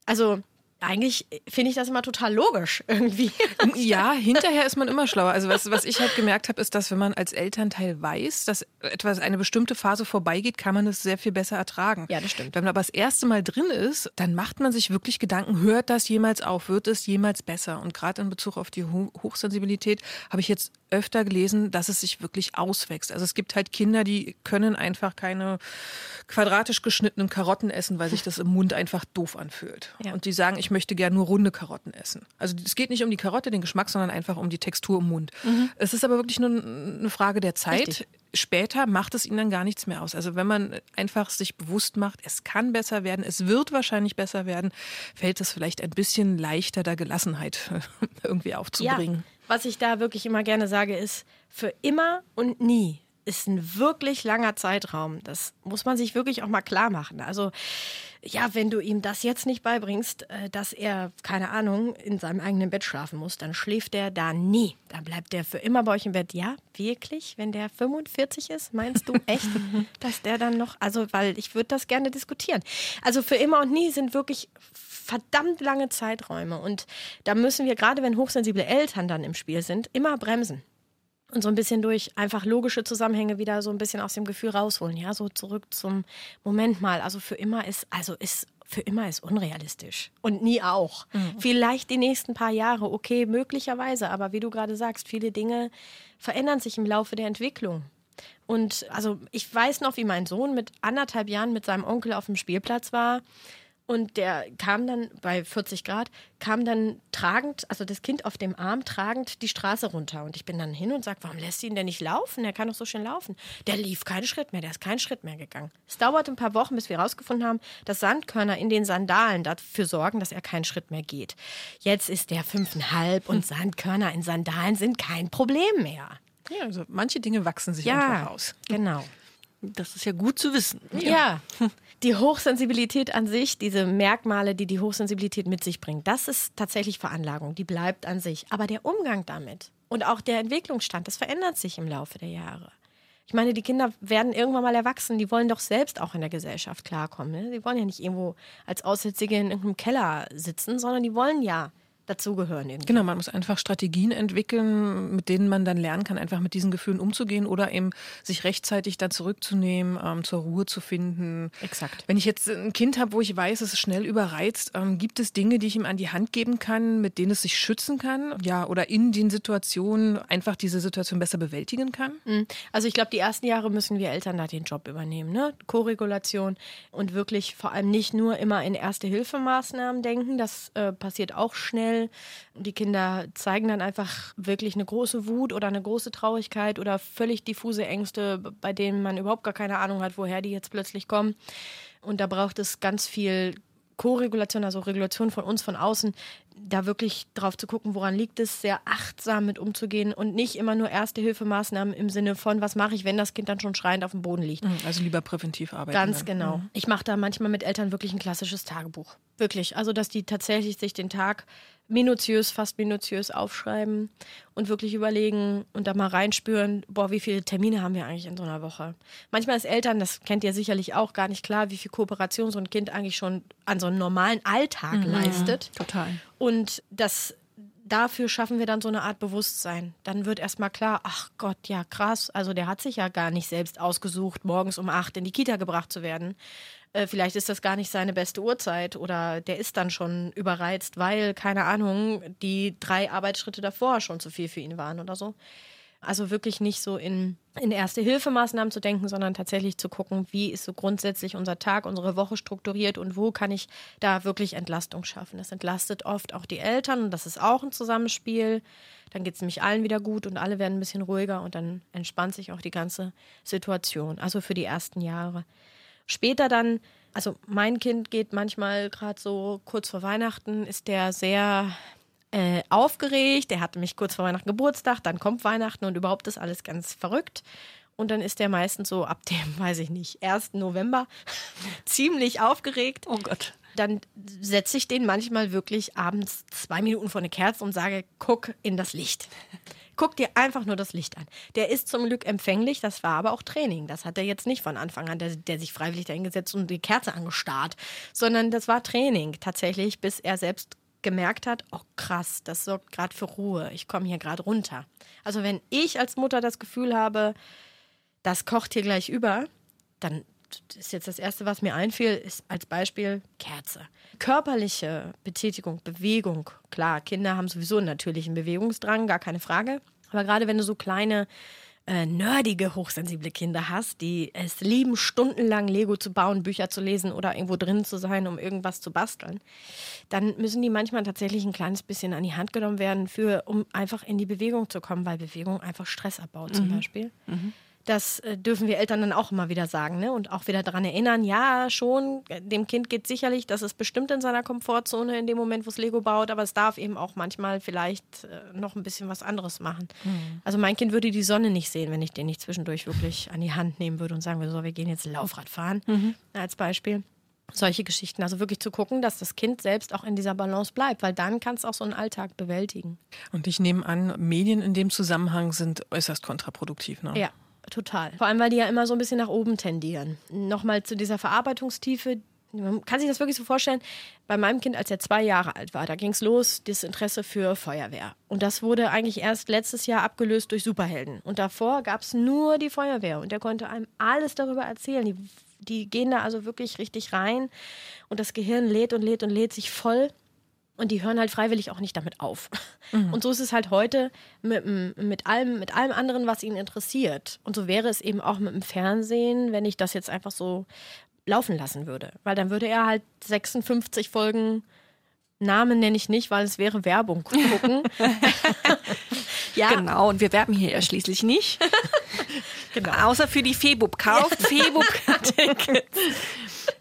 Also eigentlich finde ich das immer total logisch irgendwie. [LAUGHS] Ja, hinterher ist man immer schlauer. Also was, was ich halt gemerkt habe, ist, dass wenn man als Elternteil weiß, dass etwas eine bestimmte Phase vorbeigeht, kann man es sehr viel besser ertragen. Ja, das stimmt. Wenn man aber das erste Mal drin ist, dann macht man sich wirklich Gedanken, hört das jemals auf, wird es jemals besser? Und gerade in Bezug auf die Hochsensibilität habe ich jetzt öfter gelesen, dass es sich wirklich auswächst. Also es gibt halt Kinder, die können einfach keine quadratisch geschnittenen Karotten essen, weil sich das im Mund einfach doof anfühlt. Ja. Und die sagen, ich möchte gerne nur runde Karotten essen. Also es geht nicht um die Karotte, den Geschmack, sondern einfach um die Textur im Mund. Mhm. Es ist aber wirklich nur eine Frage der Zeit. Richtig. Später macht es ihnen dann gar nichts mehr aus. Also wenn man einfach sich bewusst macht, es kann besser werden, es wird wahrscheinlich besser werden, fällt es vielleicht ein bisschen leichter, da Gelassenheit [LAUGHS] irgendwie aufzubringen. Ja. Was ich da wirklich immer gerne sage, ist, für immer und nie ist ein wirklich langer Zeitraum. Das muss man sich wirklich auch mal klar machen. Also ja, wenn du ihm das jetzt nicht beibringst, äh, dass er, keine Ahnung, in seinem eigenen Bett schlafen muss, dann schläft er da nie. Dann bleibt der für immer bei euch im Bett. Ja, wirklich? Wenn der 45 ist, meinst du echt, [LAUGHS] dass der dann noch, also, weil ich würde das gerne diskutieren. Also für immer und nie sind wirklich verdammt lange Zeiträume. Und da müssen wir, gerade wenn hochsensible Eltern dann im Spiel sind, immer bremsen und so ein bisschen durch einfach logische Zusammenhänge wieder so ein bisschen aus dem Gefühl rausholen. Ja, so zurück zum Moment mal. Also für immer ist, also ist für immer ist unrealistisch und nie auch. Mhm. Vielleicht die nächsten paar Jahre, okay, möglicherweise, aber wie du gerade sagst, viele Dinge verändern sich im Laufe der Entwicklung. Und also ich weiß noch, wie mein Sohn mit anderthalb Jahren mit seinem Onkel auf dem Spielplatz war und der kam dann bei 40 Grad, kam dann tragend, also das Kind auf dem Arm tragend die Straße runter. Und ich bin dann hin und sage, warum lässt sie ihn denn nicht laufen? Er kann doch so schön laufen. Der lief keinen Schritt mehr, der ist keinen Schritt mehr gegangen. Es dauerte ein paar Wochen, bis wir herausgefunden haben, dass Sandkörner in den Sandalen dafür sorgen, dass er keinen Schritt mehr geht. Jetzt ist der fünfeinhalb und Sandkörner in Sandalen sind kein Problem mehr. Ja, also manche Dinge wachsen sich ja, einfach aus. Genau. Das ist ja gut zu wissen. Ja. ja. Die Hochsensibilität an sich, diese Merkmale, die die Hochsensibilität mit sich bringt, das ist tatsächlich Veranlagung, die bleibt an sich. Aber der Umgang damit und auch der Entwicklungsstand, das verändert sich im Laufe der Jahre. Ich meine, die Kinder werden irgendwann mal erwachsen, die wollen doch selbst auch in der Gesellschaft klarkommen. Ne? Die wollen ja nicht irgendwo als Aussätzige in irgendeinem Keller sitzen, sondern die wollen ja dazugehören. Irgendwie. Genau, man muss einfach Strategien entwickeln, mit denen man dann lernen kann, einfach mit diesen Gefühlen umzugehen oder eben sich rechtzeitig dann zurückzunehmen, ähm, zur Ruhe zu finden. Exakt. Wenn ich jetzt ein Kind habe, wo ich weiß, es ist schnell überreizt, ähm, gibt es Dinge, die ich ihm an die Hand geben kann, mit denen es sich schützen kann? Ja, oder in den Situationen einfach diese Situation besser bewältigen kann? Mhm. Also ich glaube, die ersten Jahre müssen wir Eltern da den Job übernehmen, ne? Koregulation und wirklich vor allem nicht nur immer in Erste-Hilfemaßnahmen denken, das äh, passiert auch schnell schnell. Die Kinder zeigen dann einfach wirklich eine große Wut oder eine große Traurigkeit oder völlig diffuse Ängste, bei denen man überhaupt gar keine Ahnung hat, woher die jetzt plötzlich kommen. Und da braucht es ganz viel Co-Regulation, also Regulation von uns von außen, da wirklich drauf zu gucken, woran liegt es, sehr achtsam mit umzugehen und nicht immer nur Erste-Hilfemaßnahmen im Sinne von, was mache ich, wenn das Kind dann schon schreiend auf dem Boden liegt. Mhm, also lieber präventiv arbeiten. Ganz dann. genau. Mhm. Ich mache da manchmal mit Eltern wirklich ein klassisches Tagebuch. Wirklich. Also, dass die tatsächlich sich den Tag minutiös, fast minutiös aufschreiben und wirklich überlegen und da mal reinspüren, boah, wie viele Termine haben wir eigentlich in so einer Woche. Manchmal ist Eltern, das kennt ihr sicherlich auch, gar nicht klar, wie viel Kooperation so ein Kind eigentlich schon an so einem normalen Alltag mhm. leistet. Total. Und das dafür schaffen wir dann so eine Art Bewusstsein. Dann wird erstmal klar, ach Gott, ja krass, also der hat sich ja gar nicht selbst ausgesucht, morgens um acht in die Kita gebracht zu werden. Äh, vielleicht ist das gar nicht seine beste Uhrzeit oder der ist dann schon überreizt, weil, keine Ahnung, die drei Arbeitsschritte davor schon zu viel für ihn waren oder so. Also wirklich nicht so in, in Erste-Hilfemaßnahmen zu denken, sondern tatsächlich zu gucken, wie ist so grundsätzlich unser Tag, unsere Woche strukturiert und wo kann ich da wirklich Entlastung schaffen. Das entlastet oft auch die Eltern und das ist auch ein Zusammenspiel. Dann geht es nämlich allen wieder gut und alle werden ein bisschen ruhiger und dann entspannt sich auch die ganze Situation. Also für die ersten Jahre. Später dann, also mein Kind geht manchmal gerade so kurz vor Weihnachten, ist der sehr äh, aufgeregt. Der hatte mich kurz vor Weihnachten Geburtstag, dann kommt Weihnachten und überhaupt ist alles ganz verrückt. Und dann ist der meistens so ab dem, [LAUGHS] weiß ich nicht, 1. November [LAUGHS] ziemlich aufgeregt. Oh Gott. Dann setze ich den manchmal wirklich abends zwei Minuten vor eine Kerze und sage, guck in das Licht. Guck dir einfach nur das Licht an. Der ist zum Glück empfänglich, das war aber auch Training. Das hat er jetzt nicht von Anfang an, der, der sich freiwillig dahingesetzt und die Kerze angestarrt, sondern das war Training tatsächlich, bis er selbst gemerkt hat, oh krass, das sorgt gerade für Ruhe, ich komme hier gerade runter. Also wenn ich als Mutter das Gefühl habe, das kocht hier gleich über, dann ist jetzt das Erste, was mir einfiel, ist als Beispiel Kerze. Körperliche Betätigung, Bewegung, klar, Kinder haben sowieso einen natürlichen Bewegungsdrang, gar keine Frage. Aber gerade wenn du so kleine äh, nerdige, hochsensible Kinder hast, die es lieben, stundenlang Lego zu bauen, Bücher zu lesen oder irgendwo drin zu sein, um irgendwas zu basteln, dann müssen die manchmal tatsächlich ein kleines bisschen an die Hand genommen werden, für, um einfach in die Bewegung zu kommen, weil Bewegung einfach Stress abbaut zum mhm. Beispiel. Mhm. Das äh, dürfen wir Eltern dann auch immer wieder sagen ne? und auch wieder daran erinnern, ja, schon, dem Kind geht sicherlich, das ist bestimmt in seiner Komfortzone in dem Moment, wo es Lego baut, aber es darf eben auch manchmal vielleicht äh, noch ein bisschen was anderes machen. Mhm. Also mein Kind würde die Sonne nicht sehen, wenn ich den nicht zwischendurch wirklich an die Hand nehmen würde und sagen würde, so, wir gehen jetzt Laufrad fahren, mhm. als Beispiel solche Geschichten. Also wirklich zu gucken, dass das Kind selbst auch in dieser Balance bleibt, weil dann kann es auch so einen Alltag bewältigen. Und ich nehme an, Medien in dem Zusammenhang sind äußerst kontraproduktiv. Ne? Ja, total. Vor allem, weil die ja immer so ein bisschen nach oben tendieren. Nochmal zu dieser Verarbeitungstiefe. Man kann sich das wirklich so vorstellen, bei meinem Kind, als er zwei Jahre alt war, da ging es los, das Interesse für Feuerwehr. Und das wurde eigentlich erst letztes Jahr abgelöst durch Superhelden. Und davor gab es nur die Feuerwehr. Und der konnte einem alles darüber erzählen. Die, die gehen da also wirklich richtig rein. Und das Gehirn lädt und lädt und lädt sich voll. Und die hören halt freiwillig auch nicht damit auf. Mhm. Und so ist es halt heute mit, mit, allem, mit allem anderen, was ihn interessiert. Und so wäre es eben auch mit dem Fernsehen, wenn ich das jetzt einfach so laufen lassen würde. Weil dann würde er halt 56 Folgen Namen nenne ich nicht, weil es wäre Werbung gucken. [LAUGHS] ja. Genau, und wir werben hier ja schließlich nicht. [LAUGHS] genau. Außer für die Febub. Kauft [LAUGHS] Febub-Tickets.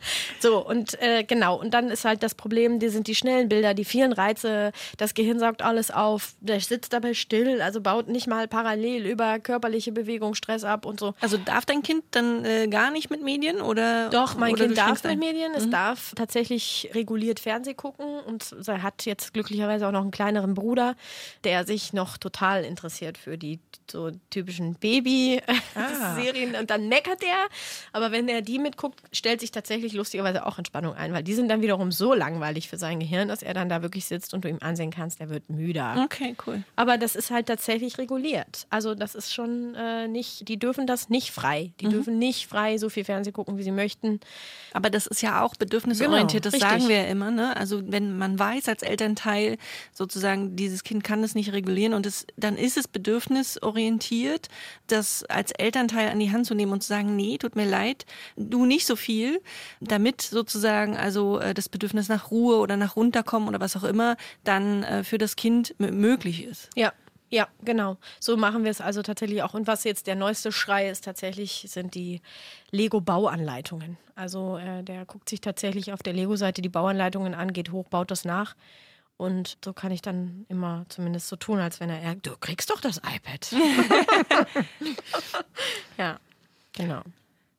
[LAUGHS] So, und äh, genau, und dann ist halt das Problem, die sind die schnellen Bilder, die vielen Reize, das Gehirn saugt alles auf, der sitzt dabei still, also baut nicht mal parallel über körperliche Bewegung Stress ab und so. Also darf dein Kind dann äh, gar nicht mit Medien oder? Doch, mein oder Kind darf mit Medien, es mhm. darf tatsächlich reguliert Fernseh gucken und hat jetzt glücklicherweise auch noch einen kleineren Bruder, der sich noch total interessiert für die so typischen Baby-Serien ah. [LAUGHS] und dann meckert er, aber wenn er die mitguckt, stellt sich tatsächlich lustigerweise auch Entspannung ein, weil die sind dann wiederum so langweilig für sein Gehirn, dass er dann da wirklich sitzt und du ihm ansehen kannst, der wird müder. Okay, cool. Aber das ist halt tatsächlich reguliert. Also das ist schon äh, nicht, die dürfen das nicht frei. Die mhm. dürfen nicht frei so viel Fernsehen gucken, wie sie möchten. Aber das ist ja auch bedürfnisorientiert, genau, das sagen wir ja immer. Ne? Also wenn man weiß als Elternteil sozusagen, dieses Kind kann es nicht regulieren und es, dann ist es bedürfnisorientiert, das als Elternteil an die Hand zu nehmen und zu sagen, nee, tut mir leid, du nicht so viel, damit sozusagen also äh, das Bedürfnis nach Ruhe oder nach runterkommen oder was auch immer dann äh, für das Kind möglich ist. Ja, ja, genau. So machen wir es also tatsächlich auch. Und was jetzt der neueste Schrei ist tatsächlich, sind die Lego-Bauanleitungen. Also äh, der guckt sich tatsächlich auf der Lego-Seite die Bauanleitungen an, geht hoch, baut das nach. Und so kann ich dann immer zumindest so tun, als wenn er, du kriegst doch das iPad. [LAUGHS] [LAUGHS] ja, genau.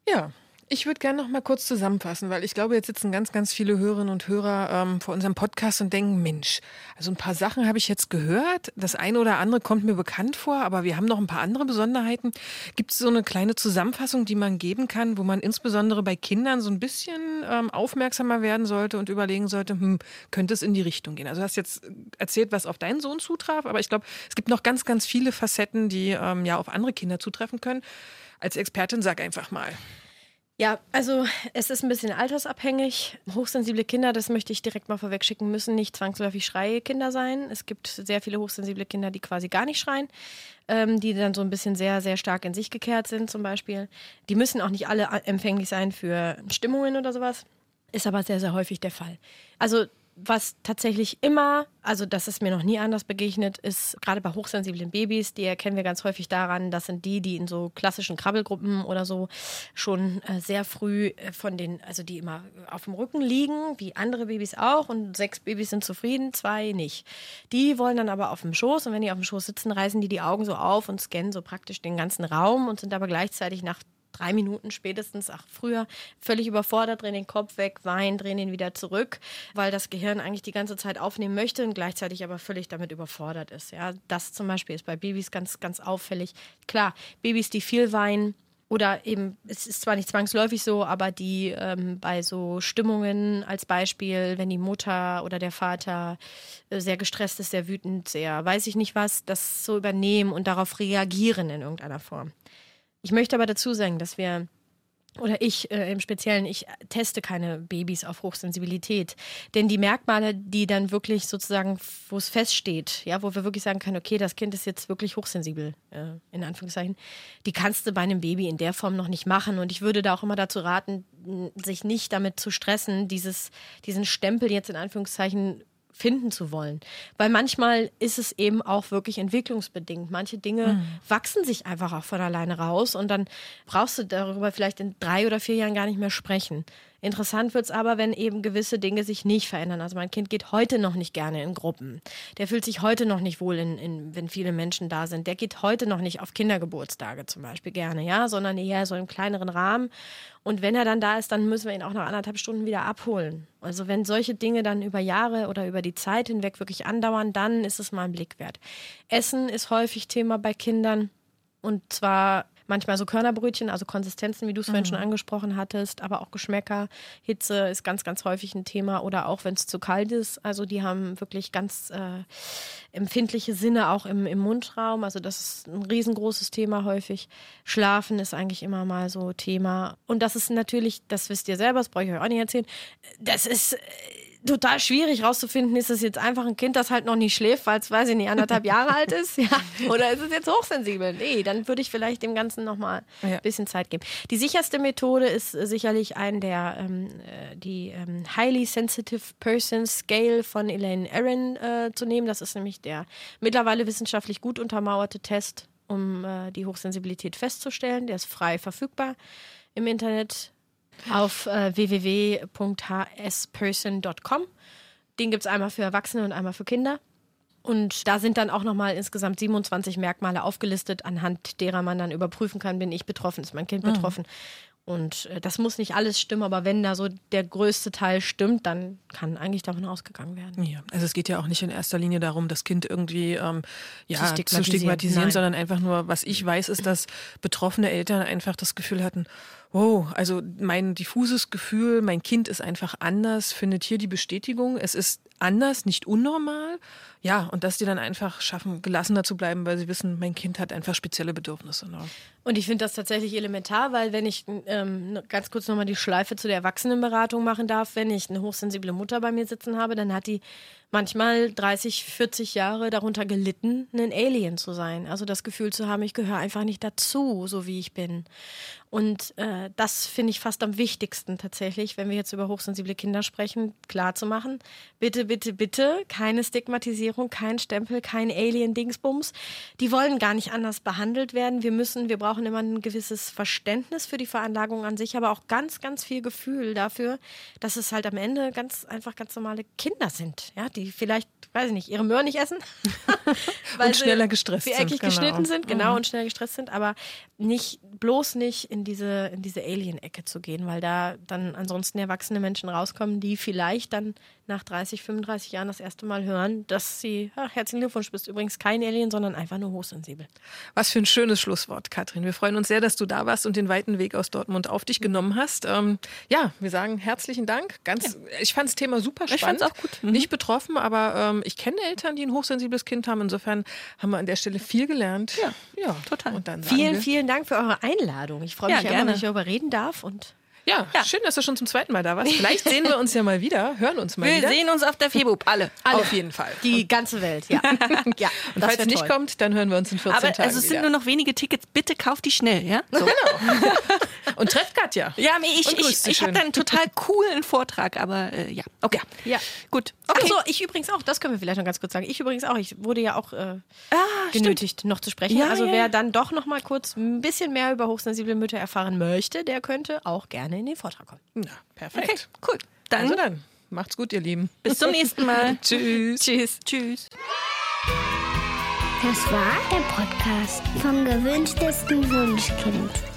Ja, ich würde gerne noch mal kurz zusammenfassen, weil ich glaube, jetzt sitzen ganz, ganz viele Hörerinnen und Hörer ähm, vor unserem Podcast und denken, Mensch, also ein paar Sachen habe ich jetzt gehört. Das eine oder andere kommt mir bekannt vor, aber wir haben noch ein paar andere Besonderheiten. Gibt es so eine kleine Zusammenfassung, die man geben kann, wo man insbesondere bei Kindern so ein bisschen ähm, aufmerksamer werden sollte und überlegen sollte, hm, könnte es in die Richtung gehen? Also du hast jetzt erzählt, was auf deinen Sohn zutraf, aber ich glaube, es gibt noch ganz, ganz viele Facetten, die ähm, ja auf andere Kinder zutreffen können. Als Expertin sag einfach mal. Ja, also es ist ein bisschen altersabhängig. Hochsensible Kinder, das möchte ich direkt mal vorwegschicken, müssen nicht zwangsläufig Schreikinder sein. Es gibt sehr viele hochsensible Kinder, die quasi gar nicht schreien, ähm, die dann so ein bisschen sehr, sehr stark in sich gekehrt sind zum Beispiel. Die müssen auch nicht alle empfänglich sein für Stimmungen oder sowas. Ist aber sehr, sehr häufig der Fall. Also was tatsächlich immer, also das ist mir noch nie anders begegnet, ist gerade bei hochsensiblen Babys, die erkennen wir ganz häufig daran, das sind die, die in so klassischen Krabbelgruppen oder so schon äh, sehr früh äh, von den, also die immer auf dem Rücken liegen, wie andere Babys auch und sechs Babys sind zufrieden, zwei nicht. Die wollen dann aber auf dem Schoß und wenn die auf dem Schoß sitzen, reißen die die Augen so auf und scannen so praktisch den ganzen Raum und sind aber gleichzeitig nach drei Minuten spätestens, ach früher, völlig überfordert, drehen den Kopf weg, weinen, drehen ihn wieder zurück, weil das Gehirn eigentlich die ganze Zeit aufnehmen möchte und gleichzeitig aber völlig damit überfordert ist. Ja, das zum Beispiel ist bei Babys ganz, ganz auffällig. Klar, Babys, die viel weinen, oder eben, es ist zwar nicht zwangsläufig so, aber die ähm, bei so Stimmungen als Beispiel, wenn die Mutter oder der Vater äh, sehr gestresst ist, sehr wütend, sehr weiß ich nicht was, das so übernehmen und darauf reagieren in irgendeiner Form. Ich möchte aber dazu sagen, dass wir oder ich äh, im Speziellen, ich teste keine Babys auf Hochsensibilität. Denn die Merkmale, die dann wirklich sozusagen, wo es feststeht, ja, wo wir wirklich sagen können, okay, das Kind ist jetzt wirklich hochsensibel, äh, in Anführungszeichen, die kannst du bei einem Baby in der Form noch nicht machen. Und ich würde da auch immer dazu raten, sich nicht damit zu stressen, dieses, diesen Stempel jetzt in Anführungszeichen finden zu wollen. Weil manchmal ist es eben auch wirklich entwicklungsbedingt. Manche Dinge mhm. wachsen sich einfach auch von alleine raus und dann brauchst du darüber vielleicht in drei oder vier Jahren gar nicht mehr sprechen. Interessant wird es aber, wenn eben gewisse Dinge sich nicht verändern. Also mein Kind geht heute noch nicht gerne in Gruppen. Der fühlt sich heute noch nicht wohl, in, in, wenn viele Menschen da sind. Der geht heute noch nicht auf Kindergeburtstage zum Beispiel gerne, ja, sondern eher so im kleineren Rahmen. Und wenn er dann da ist, dann müssen wir ihn auch nach anderthalb Stunden wieder abholen. Also wenn solche Dinge dann über Jahre oder über die Zeit hinweg wirklich andauern, dann ist es mal ein Blick wert. Essen ist häufig Thema bei Kindern. Und zwar manchmal so Körnerbrötchen, also Konsistenzen, wie du es mhm. vorhin schon angesprochen hattest, aber auch Geschmäcker. Hitze ist ganz, ganz häufig ein Thema oder auch wenn es zu kalt ist. Also die haben wirklich ganz äh, empfindliche Sinne auch im, im Mundraum. Also das ist ein riesengroßes Thema häufig. Schlafen ist eigentlich immer mal so Thema. Und das ist natürlich, das wisst ihr selber, das brauche ich euch auch nicht erzählen, das ist total schwierig rauszufinden, ist es jetzt einfach ein Kind, das halt noch nicht schläft, weil es, weiß ich nicht, anderthalb Jahre alt ist? [LAUGHS] Ja. Oder ist es jetzt hochsensibel? Nee, dann würde ich vielleicht dem Ganzen nochmal ein ja. bisschen Zeit geben. Die sicherste Methode ist sicherlich ein der, ähm, äh, die ähm, Highly Sensitive Person Scale von Elaine Aaron äh, zu nehmen. Das ist nämlich der mittlerweile wissenschaftlich gut untermauerte Test, um äh, die Hochsensibilität festzustellen. Der ist frei verfügbar im Internet auf äh, www.hsperson.com. Den gibt es einmal für Erwachsene und einmal für Kinder. Und da sind dann auch nochmal insgesamt 27 Merkmale aufgelistet, anhand derer man dann überprüfen kann, bin ich betroffen, ist mein Kind mhm. Und äh, das muss nicht alles stimmen, aber wenn da so der größte Teil stimmt, dann kann eigentlich davon ausgegangen werden. Ja, also es geht ja auch nicht in erster Linie darum, das Kind irgendwie ähm, ja, zu stigmatisieren, zu stigmatisieren sondern einfach nur, was ich weiß, ist, dass betroffene Eltern einfach das Gefühl hatten, Oh, also mein diffuses Gefühl, mein Kind ist einfach anders, findet hier die Bestätigung. Es ist anders, nicht unnormal. Ja, und dass die dann einfach schaffen, gelassener zu bleiben, weil sie wissen, mein Kind hat einfach spezielle Bedürfnisse. Ne? Und ich finde das tatsächlich elementar, weil wenn ich ähm, ganz kurz nochmal die Schleife zu der Erwachsenenberatung machen darf, wenn ich eine hochsensible Mutter bei mir sitzen habe, dann hat die manchmal 30, 40 Jahre darunter gelitten, ein Alien zu sein. Also das Gefühl zu haben, ich gehöre einfach nicht dazu, so wie ich bin. Und äh, das finde ich fast am wichtigsten tatsächlich, wenn wir jetzt über hochsensible Kinder sprechen, klar zu machen. Bitte, bitte, bitte, keine Stigmatisierung, kein Stempel, kein Alien-Dingsbums. Die wollen gar nicht anders behandelt werden. Wir müssen, wir brauchen immer ein gewisses Verständnis für die Veranlagung an sich, aber auch ganz, ganz viel Gefühl dafür, dass es halt am Ende ganz einfach ganz normale Kinder sind, ja, die vielleicht, weiß ich nicht, ihre Möhren nicht essen. [LAUGHS] [LAUGHS] weil und schneller gestresst sind. Genau. geschnitten sind, genau, mhm. und schneller gestresst sind, aber nicht, bloß nicht in diese, in diese Alien-Ecke zu gehen, weil da dann ansonsten erwachsene Menschen rauskommen, die vielleicht dann nach 30, 35 Jahren das erste Mal hören, dass sie, ach, herzlichen Glückwunsch, bist übrigens kein Alien, sondern einfach nur hochsensibel. Was für ein schönes Schlusswort, Katrin. Wir freuen uns sehr, dass du da warst und den weiten Weg aus Dortmund auf dich genommen hast. Ähm, ja, wir sagen herzlichen Dank. Ganz, ja. Ich fand das Thema super spannend. Ich auch gut. Mhm. Nicht betroffen, aber ähm, ich kenne Eltern, die ein hochsensibles Kind haben. Insofern haben wir an der Stelle viel gelernt. Ja, ja total. vielen, vielen Dank für eure Einladung. Ich freue mich ja, gerne, wenn ich darüber reden darf und ja, ja, schön, dass du schon zum zweiten Mal da warst. Vielleicht sehen wir uns ja mal wieder, hören uns mal wir wieder. Wir sehen uns auf der Febub, alle. alle. Auf jeden Fall. Die ganze Welt, ja. [LAUGHS] ja und falls es nicht kommt, dann hören wir uns in 14 Aber Tagen Also es sind nur noch wenige Tickets, bitte kauft die schnell, ja? [LAUGHS] So. Genau. [LAUGHS] und trefft Katja. Ja, ich, ich, ich habe da einen total coolen Vortrag, aber äh, ja. Okay. Ja. Gut. Okay. Achso, ich übrigens auch, das können wir vielleicht noch ganz kurz sagen. Ich übrigens auch, ich wurde ja auch äh, ah, genötigt, stimmt. noch zu sprechen. Ja, also wer dann doch noch mal kurz ein bisschen mehr über hochsensible Mütter erfahren möchte, der könnte auch gerne in den Vortrag kommen. Na, perfekt. Okay, cool. Dann, also dann, macht's gut, ihr Lieben. Bis zum nächsten [LAUGHS] Mal. Tschüss. Tschüss. Tschüss. Das war der Podcast vom gewünschtesten Wunschkind.